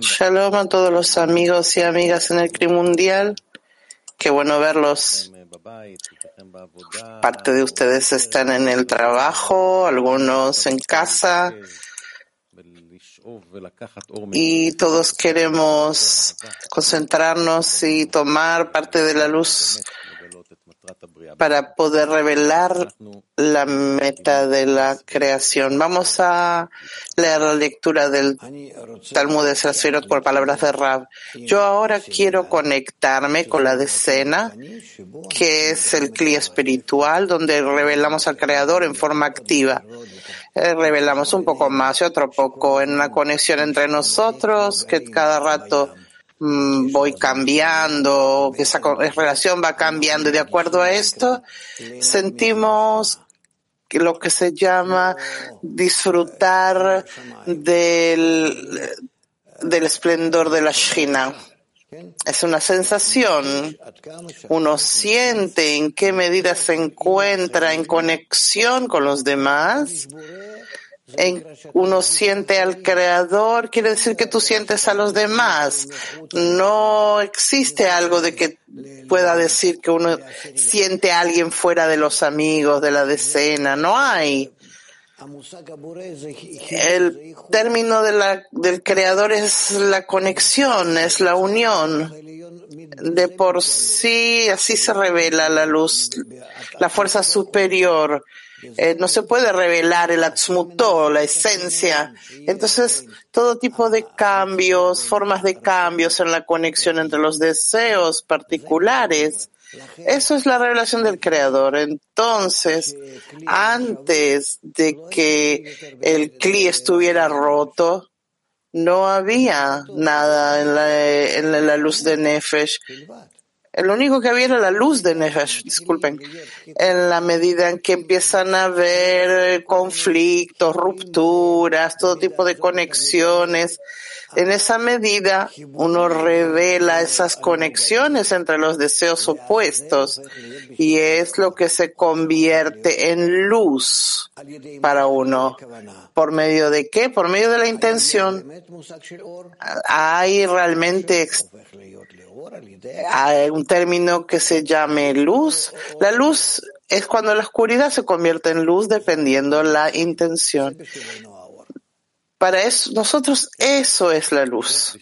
Shalom a todos los amigos y amigas en el CRI Mundial. Qué bueno verlos. Parte de ustedes están en el trabajo, algunos en casa. Y todos queremos concentrarnos y tomar parte de la luz para poder revelar la meta de la creación. Vamos a leer la lectura del Talmud de Sefirot por palabras de Rab. Yo ahora quiero conectarme con la decena, que es el cli espiritual, donde revelamos al Creador en forma activa. Eh, revelamos un poco más y otro poco en una conexión entre nosotros, que cada rato voy cambiando, esa relación va cambiando y de acuerdo a esto sentimos lo que se llama disfrutar del, del esplendor de la Shina. Es una sensación. Uno siente en qué medida se encuentra en conexión con los demás uno siente al creador, quiere decir que tú sientes a los demás. No existe algo de que pueda decir que uno siente a alguien fuera de los amigos, de la decena. No hay. El término del creador es la conexión, es la unión. De por sí, así se revela la luz, la fuerza superior eh, no se puede revelar el atzmutó, la esencia. Entonces, todo tipo de cambios, formas de cambios en la conexión entre los deseos particulares, eso es la revelación del Creador. Entonces, antes de que el cli estuviera roto, no había nada en la luz de Nefesh. El único que había era la luz de Nefesh, disculpen. En la medida en que empiezan a haber conflictos, rupturas, todo tipo de conexiones, en esa medida uno revela esas conexiones entre los deseos opuestos y es lo que se convierte en luz para uno. ¿Por medio de qué? Por medio de la intención. Hay realmente hay un término que se llame luz. La luz es cuando la oscuridad se convierte en luz dependiendo la intención. Para eso, nosotros eso es la luz.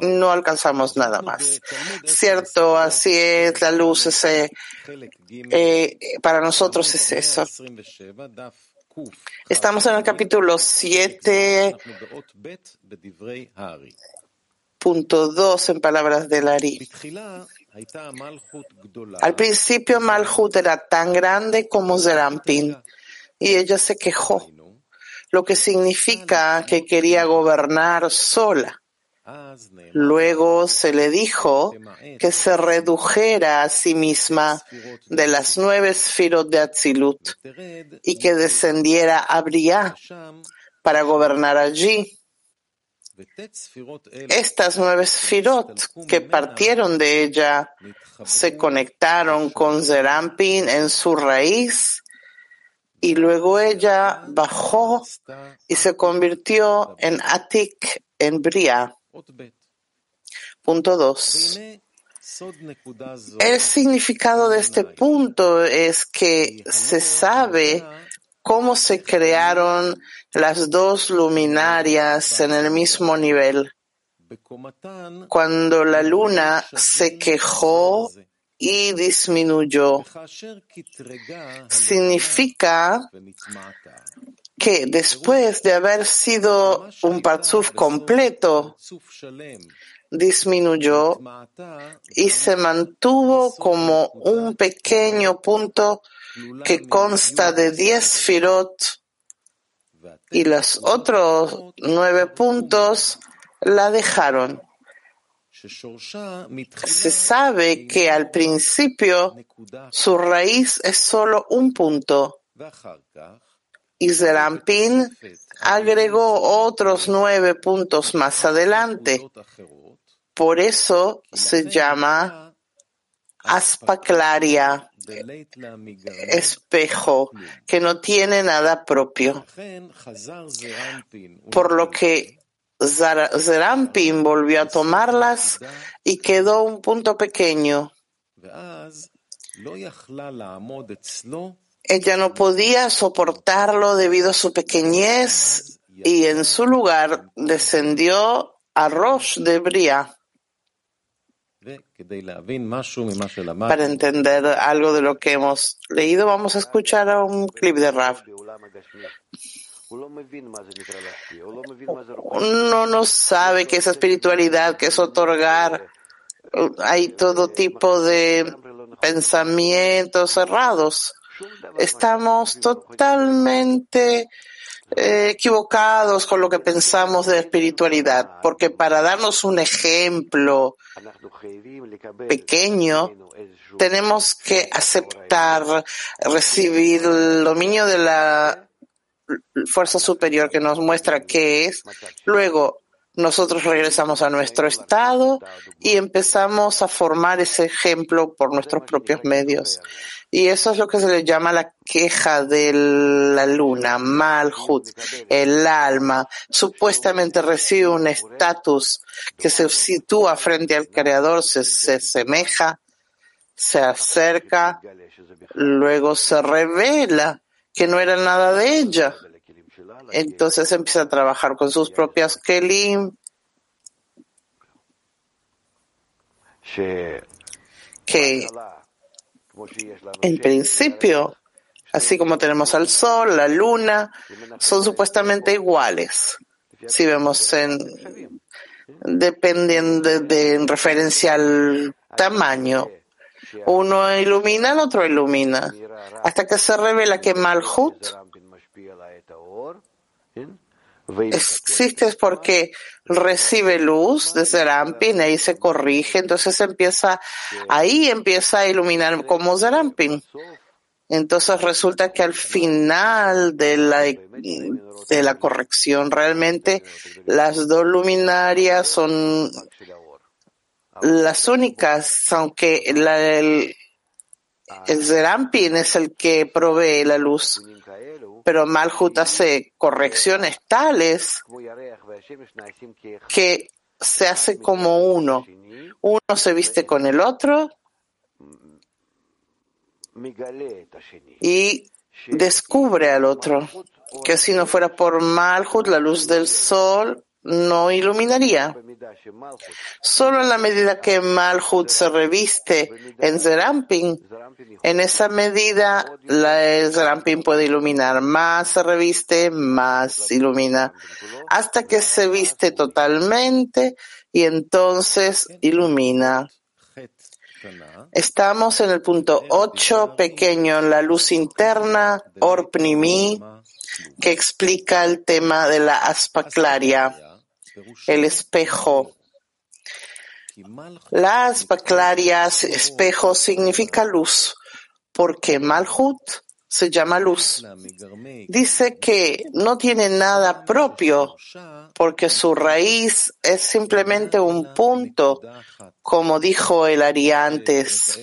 No alcanzamos nada más. Cierto, así es, la luz ese, eh, para nosotros es eso. Estamos en el capítulo 7, punto 2 en palabras de Lari. Al principio Malhut era tan grande como Zerampin y ella se quejó, lo que significa que quería gobernar sola. Luego se le dijo que se redujera a sí misma de las nueve esfirot de Atzilut y que descendiera a Briah para gobernar allí. Estas nueve sfirot que partieron de ella se conectaron con Zerampin en su raíz y luego ella bajó y se convirtió en Atik en Bria. Punto 2. El significado de este punto es que se sabe cómo se crearon las dos luminarias en el mismo nivel. Cuando la luna se quejó y disminuyó, significa que después de haber sido un parzuf completo, disminuyó y se mantuvo como un pequeño punto que consta de diez firot y los otros nueve puntos la dejaron. Se sabe que al principio su raíz es solo un punto. Y Zerampin agregó otros nueve puntos más adelante. Por eso se llama aspaclaria espejo que no tiene nada propio. Por lo que Zerampin volvió a tomarlas y quedó un punto pequeño. Ella no podía soportarlo debido a su pequeñez y en su lugar descendió a Rosh de Bria. Para entender algo de lo que hemos leído, vamos a escuchar a un clip de Rav. Uno no sabe qué es espiritualidad, qué es otorgar. Hay todo tipo de pensamientos cerrados. Estamos totalmente equivocados con lo que pensamos de espiritualidad, porque para darnos un ejemplo pequeño, tenemos que aceptar, recibir el dominio de la fuerza superior que nos muestra qué es. Luego, nosotros regresamos a nuestro estado y empezamos a formar ese ejemplo por nuestros propios medios. Y eso es lo que se le llama la queja de la luna, Malhut, el alma. Supuestamente recibe un estatus que se sitúa frente al Creador, se, se asemeja, se acerca, luego se revela que no era nada de ella. Entonces empieza a trabajar con sus propias kelim, que en principio, así como tenemos al sol, la luna, son supuestamente iguales. Si vemos en, dependiendo de, en referencia al tamaño. Uno ilumina, el otro ilumina. Hasta que se revela que Malhut existe es porque recibe luz desde Zerampin, ahí se corrige, entonces empieza, ahí empieza a iluminar como Zerampin. Entonces resulta que al final de la, de la corrección realmente las dos luminarias son las únicas, aunque el, el Zerampin es el que provee la luz pero Malhut hace correcciones tales que se hace como uno. Uno se viste con el otro y descubre al otro, que si no fuera por Malhut, la luz del sol no iluminaría. Solo en la medida que Malhut se reviste en Zerampin, en esa medida la Zerampin puede iluminar. Más se reviste, más ilumina. Hasta que se viste totalmente y entonces ilumina. Estamos en el punto 8, pequeño, en la luz interna, Orpnimi, que explica el tema de la aspaclaria el espejo. Las baclarias, espejo significa luz, porque Malhut se llama luz. Dice que no tiene nada propio, porque su raíz es simplemente un punto, como dijo el Ari antes.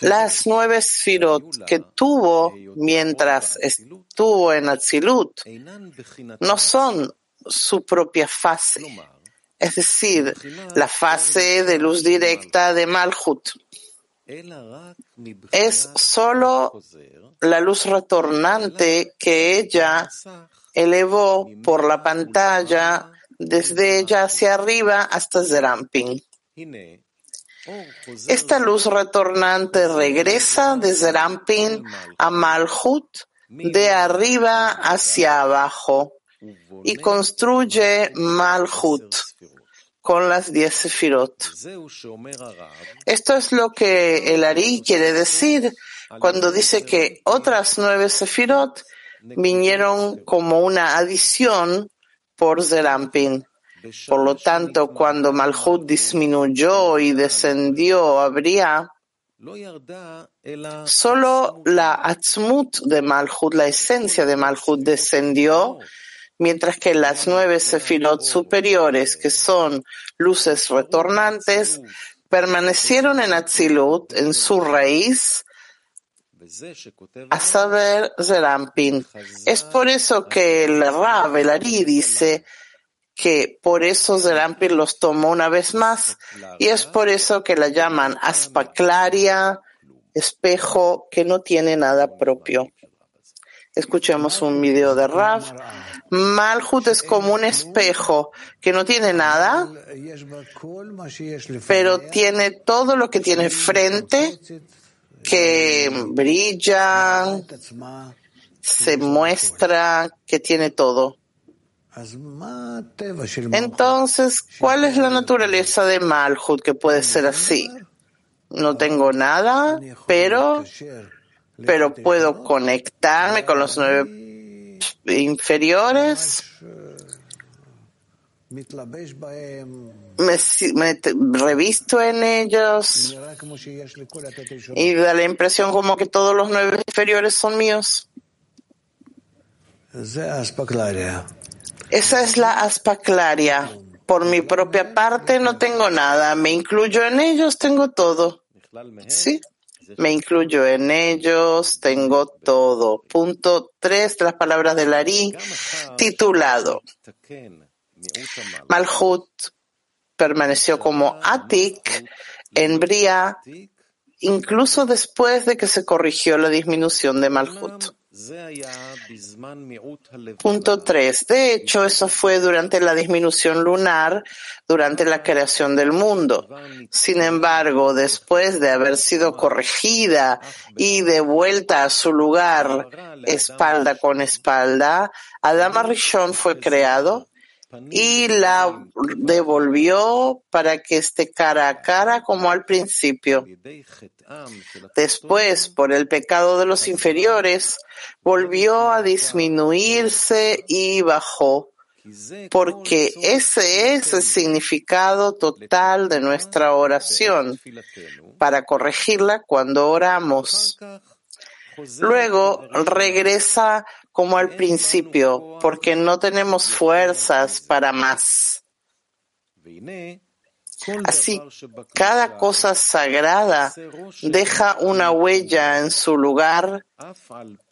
Las nueve sfirot que tuvo mientras estuvo en Atzilut no son su propia fase, es decir, la fase de luz directa de Malhut. Es solo la luz retornante que ella elevó por la pantalla desde ella hacia arriba hasta Zerampin. Esta luz retornante regresa desde Rampin a Malhut de arriba hacia abajo y construye Malhut con las diez sefirot. Esto es lo que el Ari quiere decir cuando dice que otras nueve sefirot vinieron como una adición por Zerampin. Por lo tanto, cuando Malhut disminuyó y descendió habría solo la Atzmut de Malhut, la esencia de Malhut descendió, mientras que las nueve sefirot superiores, que son luces retornantes, permanecieron en Atzilut, en su raíz, a saber, Zerampin. Es por eso que el Rab, el Ari, dice que por eso Zerampin los tomó una vez más y es por eso que la llaman aspaclaria, espejo que no tiene nada propio. Escuchemos un video de Rav. Malhut es como un espejo que no tiene nada, pero tiene todo lo que tiene frente, que brilla, se muestra, que tiene todo. Entonces, ¿cuál es la naturaleza de Malhut que puede ser así? No tengo nada, pero pero puedo conectarme con los nueve inferiores. Me, revisto en ellos y da la impresión como que todos los nueve inferiores son míos. Esa es la aspaclaria. Por mi propia parte no tengo nada. Me incluyo en ellos, tengo todo. ¿Sí? Me incluyo en ellos, tengo todo. Punto tres de las palabras de Larí, titulado Malhut permaneció como Atik en Bria, incluso después de que se corrigió la disminución de Malhut. Punto 3. De hecho, eso fue durante la disminución lunar, durante la creación del mundo. Sin embargo, después de haber sido corregida y devuelta a su lugar espalda con espalda, Adama Rishon fue creado y la devolvió para que esté cara a cara como al principio. Después, por el pecado de los inferiores, volvió a disminuirse y bajó, porque ese es el significado total de nuestra oración, para corregirla cuando oramos. Luego regresa como al principio, porque no tenemos fuerzas para más. Así, cada cosa sagrada deja una huella en su lugar,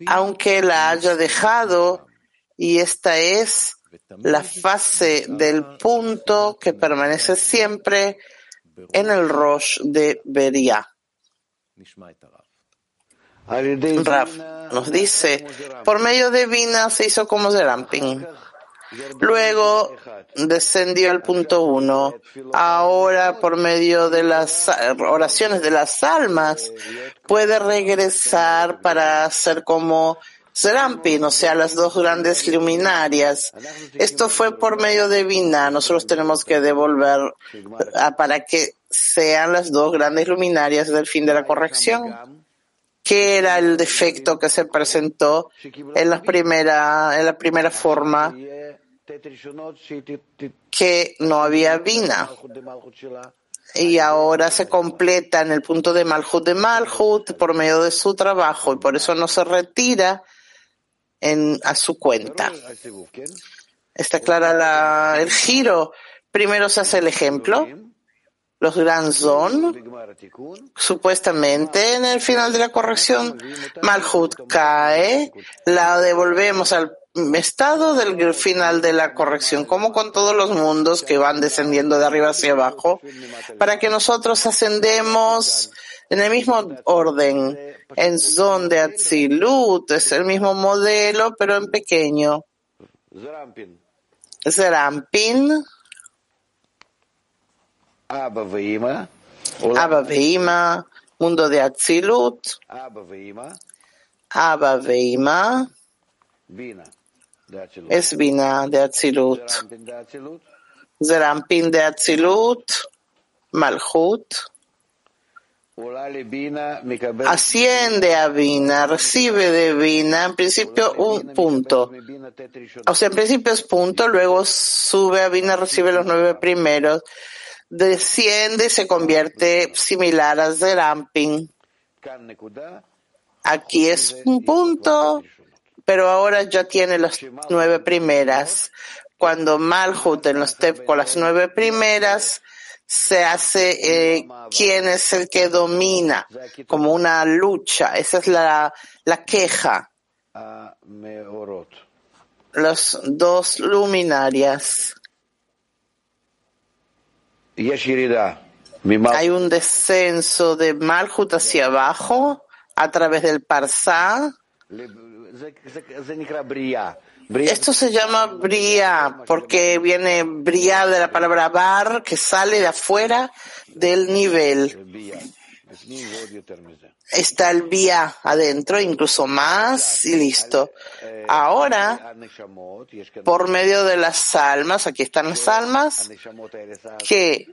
aunque la haya dejado, y esta es la fase del punto que permanece siempre en el Rosh de Beria. Raf nos dice, por medio de Vina se hizo como Zerampin. Luego descendió al punto uno. Ahora, por medio de las oraciones de las almas, puede regresar para ser como Zerampin, o sea, las dos grandes luminarias. Esto fue por medio de Vina. Nosotros tenemos que devolver para que sean las dos grandes luminarias del fin de la corrección. ¿Qué era el defecto que se presentó en la primera, en la primera forma? Que no había vina. Y ahora se completa en el punto de Malhut de Malhut por medio de su trabajo y por eso no se retira en, a su cuenta. Está clara el giro. Primero se hace el ejemplo los Granzon, supuestamente en el final de la corrección, Malhut cae, la devolvemos al estado del final de la corrección, como con todos los mundos que van descendiendo de arriba hacia abajo, para que nosotros ascendemos en el mismo orden, en Zon de Atzilut, es el mismo modelo, pero en pequeño. Zerampin Abba Veima, mundo de Atzilut, Abba Veima, es Bina de Atzilut, Zerampin de Atzilut, Malchut, asciende a Bina, recibe de Bina, en principio un punto. O sea, en principio es punto, luego sube a Bina, recibe los nueve primeros desciende y se convierte similar a Zerampin. Aquí es un punto, pero ahora ya tiene las nueve primeras. Cuando Malhut en los Tep con las nueve primeras se hace eh, quién es el que domina, como una lucha. Esa es la, la queja. Los dos luminarias. Hay un descenso de Malhut hacia abajo a través del Parsá. Esto se llama bria porque viene bria de la palabra bar que sale de afuera del nivel está el vía adentro, incluso más y listo. Ahora, por medio de las almas, aquí están las almas, que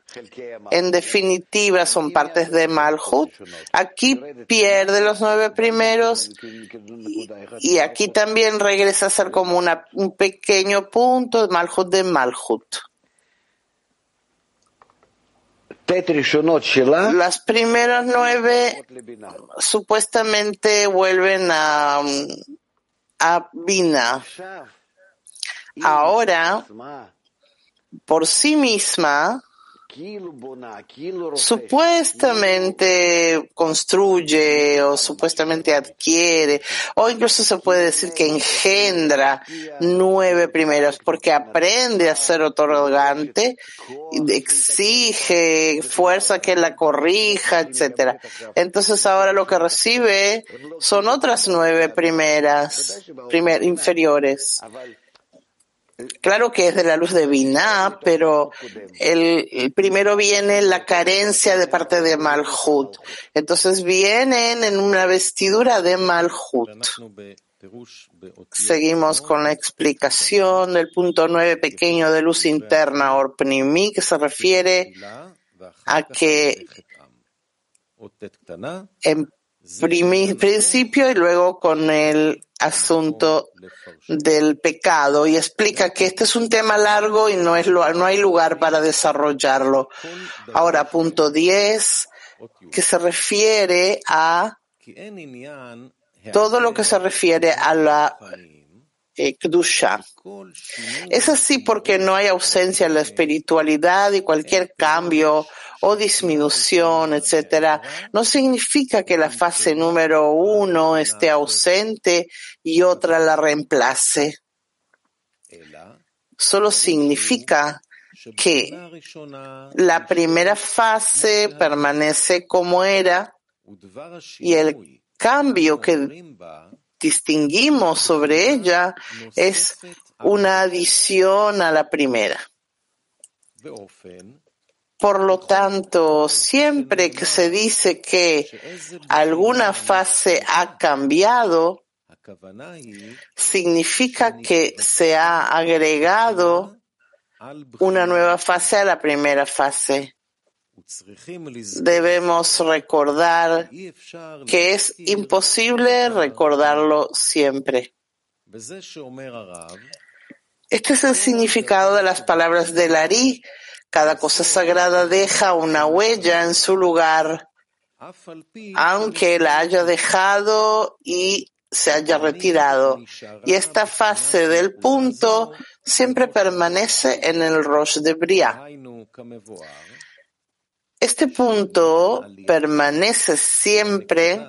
en definitiva son partes de Malhut, aquí pierde los nueve primeros y aquí también regresa a ser como una, un pequeño punto de Malhut de Malhut. Las primeras nueve supuestamente vuelven a, a Bina. Ahora, por sí misma, supuestamente construye o supuestamente adquiere o incluso se puede decir que engendra nueve primeros porque aprende a ser otorgante, exige fuerza que la corrija, etcétera. Entonces ahora lo que recibe son otras nueve primeras, primer, inferiores. Claro que es de la luz de Binah, pero el, primero viene la carencia de parte de Malhut. Entonces vienen en una vestidura de Malhut. Seguimos con la explicación del punto nueve pequeño de luz interna, Orpnimi, que se refiere a que en principio y luego con el asunto del pecado y explica que este es un tema largo y no, es, no hay lugar para desarrollarlo. Ahora, punto 10, que se refiere a todo lo que se refiere a la eh, Es así porque no hay ausencia en la espiritualidad y cualquier cambio o disminución, etcétera, no significa que la fase número uno esté ausente y otra la reemplace. Solo significa que la primera fase permanece como era y el cambio que distinguimos sobre ella es una adición a la primera. Por lo tanto, siempre que se dice que alguna fase ha cambiado, significa que se ha agregado una nueva fase a la primera fase. Debemos recordar que es imposible recordarlo siempre. Este es el significado de las palabras de Lari cada cosa sagrada deja una huella en su lugar, aunque la haya dejado y se haya retirado. Y esta fase del punto siempre permanece en el Rosh de Bria. Este punto permanece siempre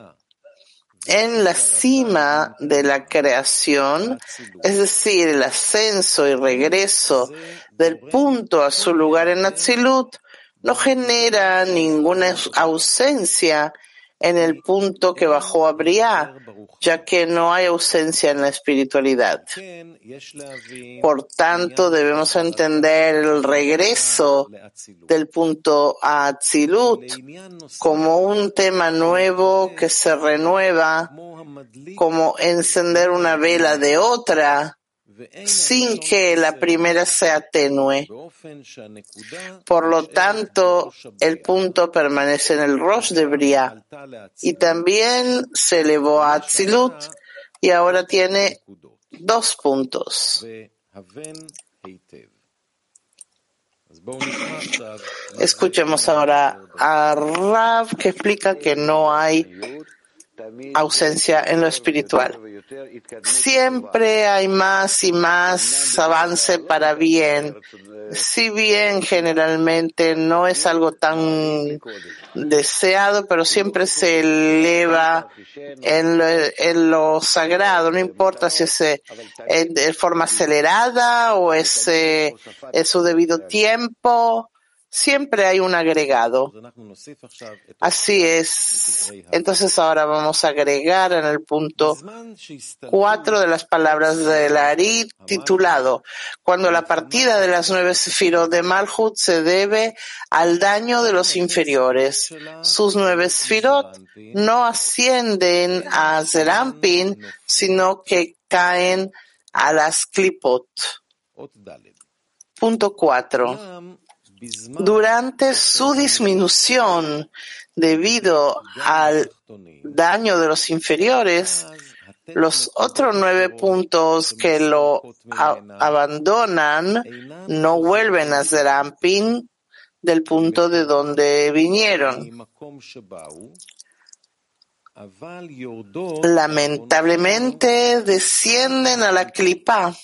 en la cima de la creación, es decir, el ascenso y regreso del punto a su lugar en Atzilut, no genera ninguna ausencia en el punto que bajó a Briá, ya que no hay ausencia en la espiritualidad. Por tanto, debemos entender el regreso del punto a Atzilut como un tema nuevo que se renueva, como encender una vela de otra, sin que la primera se atenúe. Por lo tanto, el punto permanece en el Rosh de Bria y también se elevó a Atzilut y ahora tiene dos puntos. Escuchemos ahora a Rav que explica que no hay ausencia en lo espiritual. Siempre hay más y más avance para bien, Si bien generalmente no es algo tan deseado, pero siempre se eleva en lo, en lo sagrado, no importa si es eh, en- de forma acelerada o es eh, en su debido tiempo, siempre hay un agregado. Así es. Entonces ahora vamos a agregar en el punto cuatro de las palabras del Ari titulado Cuando la partida de las nueve sefirot de Malhut se debe al daño de los inferiores. Sus nueve sefirot no ascienden a Zerampin, sino que caen a las Klipot. Punto cuatro. Durante su disminución debido al daño de los inferiores, los otros nueve puntos que lo abandonan no vuelven a Zerampin del punto de donde vinieron. Lamentablemente descienden a la clipa,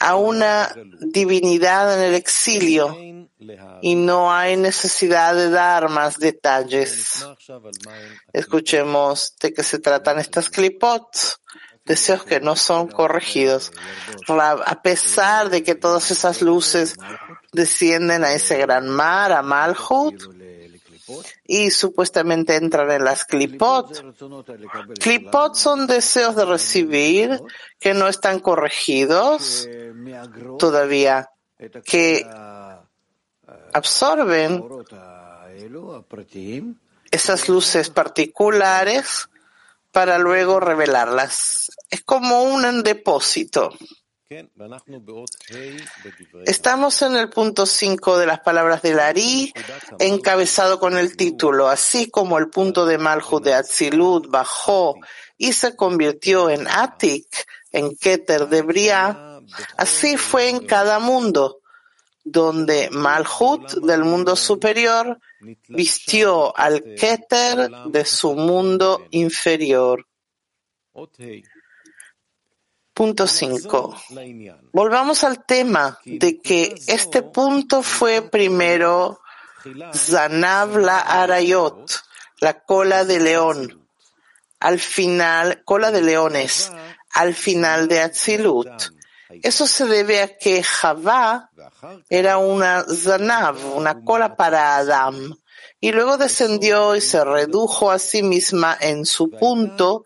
a una divinidad en el exilio, y no hay necesidad de dar más detalles. Escuchemos de qué se tratan estas clipot, deseos que no son corregidos. A pesar de que todas esas luces descienden a ese gran mar, a Malhut, y supuestamente entran en las clipot. Clipot son deseos de recibir que no están corregidos todavía, que absorben esas luces particulares para luego revelarlas. Es como un depósito. Estamos en el punto 5 de las palabras del Ari, encabezado con el título, así como el punto de Malhut de Atzilut bajó y se convirtió en Atik, en Keter de Briah, así fue en cada mundo, donde Malhut del mundo superior vistió al Keter de su mundo inferior. Punto 5. Volvamos al tema de que este punto fue primero Zanav la Arayot, la cola de león, al final, cola de leones, al final de Atzilut. Eso se debe a que Javá era una Zanav, una cola para Adam, y luego descendió y se redujo a sí misma en su punto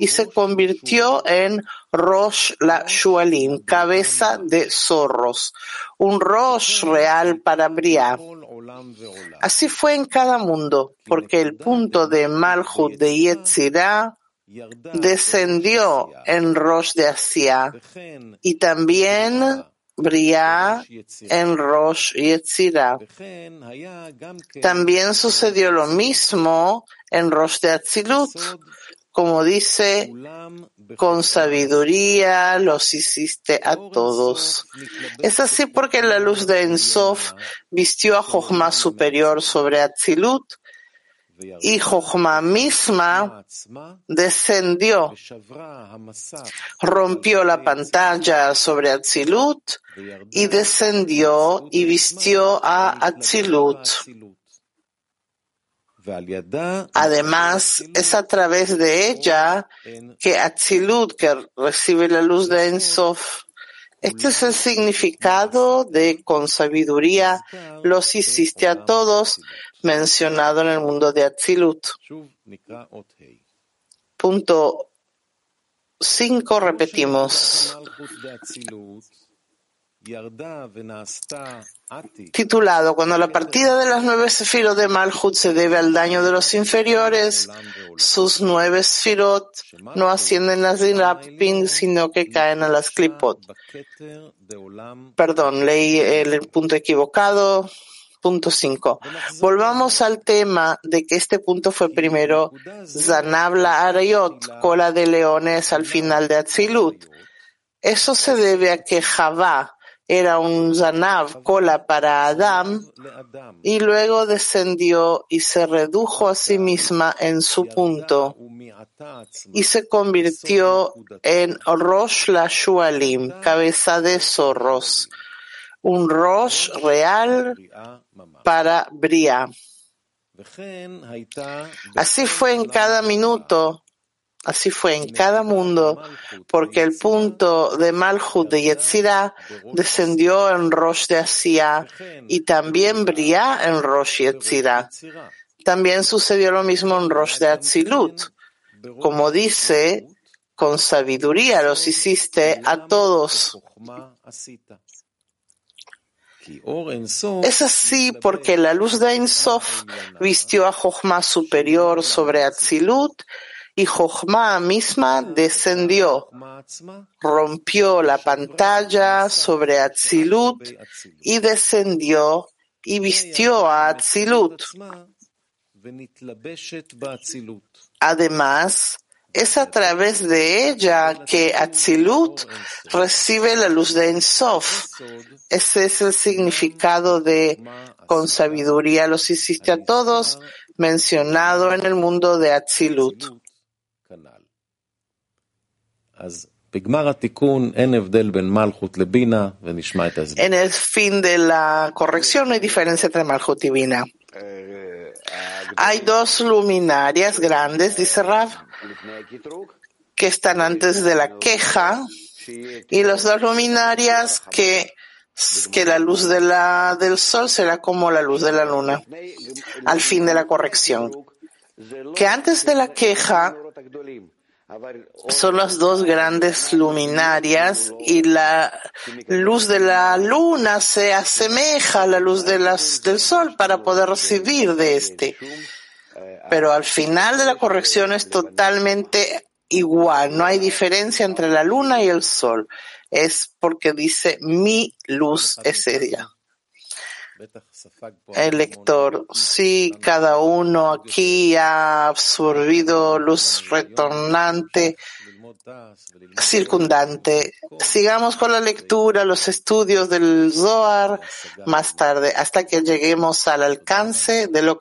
y se convirtió en Rosh la Shualim, cabeza de zorros, un Rosh real para Briah. Así fue en cada mundo, porque el punto de Malhut de Yetzirah descendió en Rosh de Asia y también Briah en Rosh Yetzirah. También sucedió lo mismo en Rosh de Atzilut, como dice, con sabiduría los hiciste a todos. Es así porque la luz de Ensof vistió a Jochma superior sobre Atzilut y Jochma misma descendió, rompió la pantalla sobre Atzilut y descendió y vistió a Atzilut. Además, es a través de ella que Atzilut, que recibe la luz de Ensof, este es el significado de con sabiduría. Los hiciste a todos, mencionado en el mundo de Atzilut. Punto 5, repetimos. Titulado Cuando la partida de las nueve sefirot de Malhut se debe al daño de los inferiores, sus nueve sefirot no ascienden a Zirapin, sino que caen a las Klipot. Perdón, leí el punto equivocado. Punto 5. Volvamos al tema de que este punto fue primero Zanabla Arayot, cola de leones al final de Atzilut. Eso se debe a que Javá era un Zanav, cola para Adam, y luego descendió y se redujo a sí misma en su punto y se convirtió en Rosh la Shualim, cabeza de zorros. un Rosh real para Bria. Así fue en cada minuto, así fue en cada mundo, porque el punto de Malchut de Yetzirah descendió en Rosh de Asia y también Bria en Rosh Yetzirah. También sucedió lo mismo en Rosh de Atzilut. Como dice, con sabiduría los hiciste a todos. Es así porque la luz de Ein Sof vistió a Jochma superior sobre Atzilut y Jochma misma descendió, rompió la pantalla sobre Atzilut y descendió y vistió a Atzilut. Además, es a través de ella que Atzilut recibe la luz de Ensof. Ese es el significado de con sabiduría los hiciste a todos, mencionado en el mundo de Atzilut. En el fin de la corrección no hay diferencia entre Malchut y Bina. Hay dos luminarias grandes, dice Rav, que están antes de la queja y las dos luminarias que, la luz del sol será como la luz de la luna al fin de la corrección. Que antes de la queja son las dos grandes luminarias y la luz de la luna se asemeja a la luz del sol para poder recibir de este. Pero al final de la corrección es totalmente igual, no hay diferencia entre la luna y el sol. Es porque dice mi luz es ella. El lector, sí, cada uno aquí ha absorbido luz retornante, circundante. Sigamos con la lectura, los estudios del Zohar más tarde, hasta que lleguemos al alcance de lo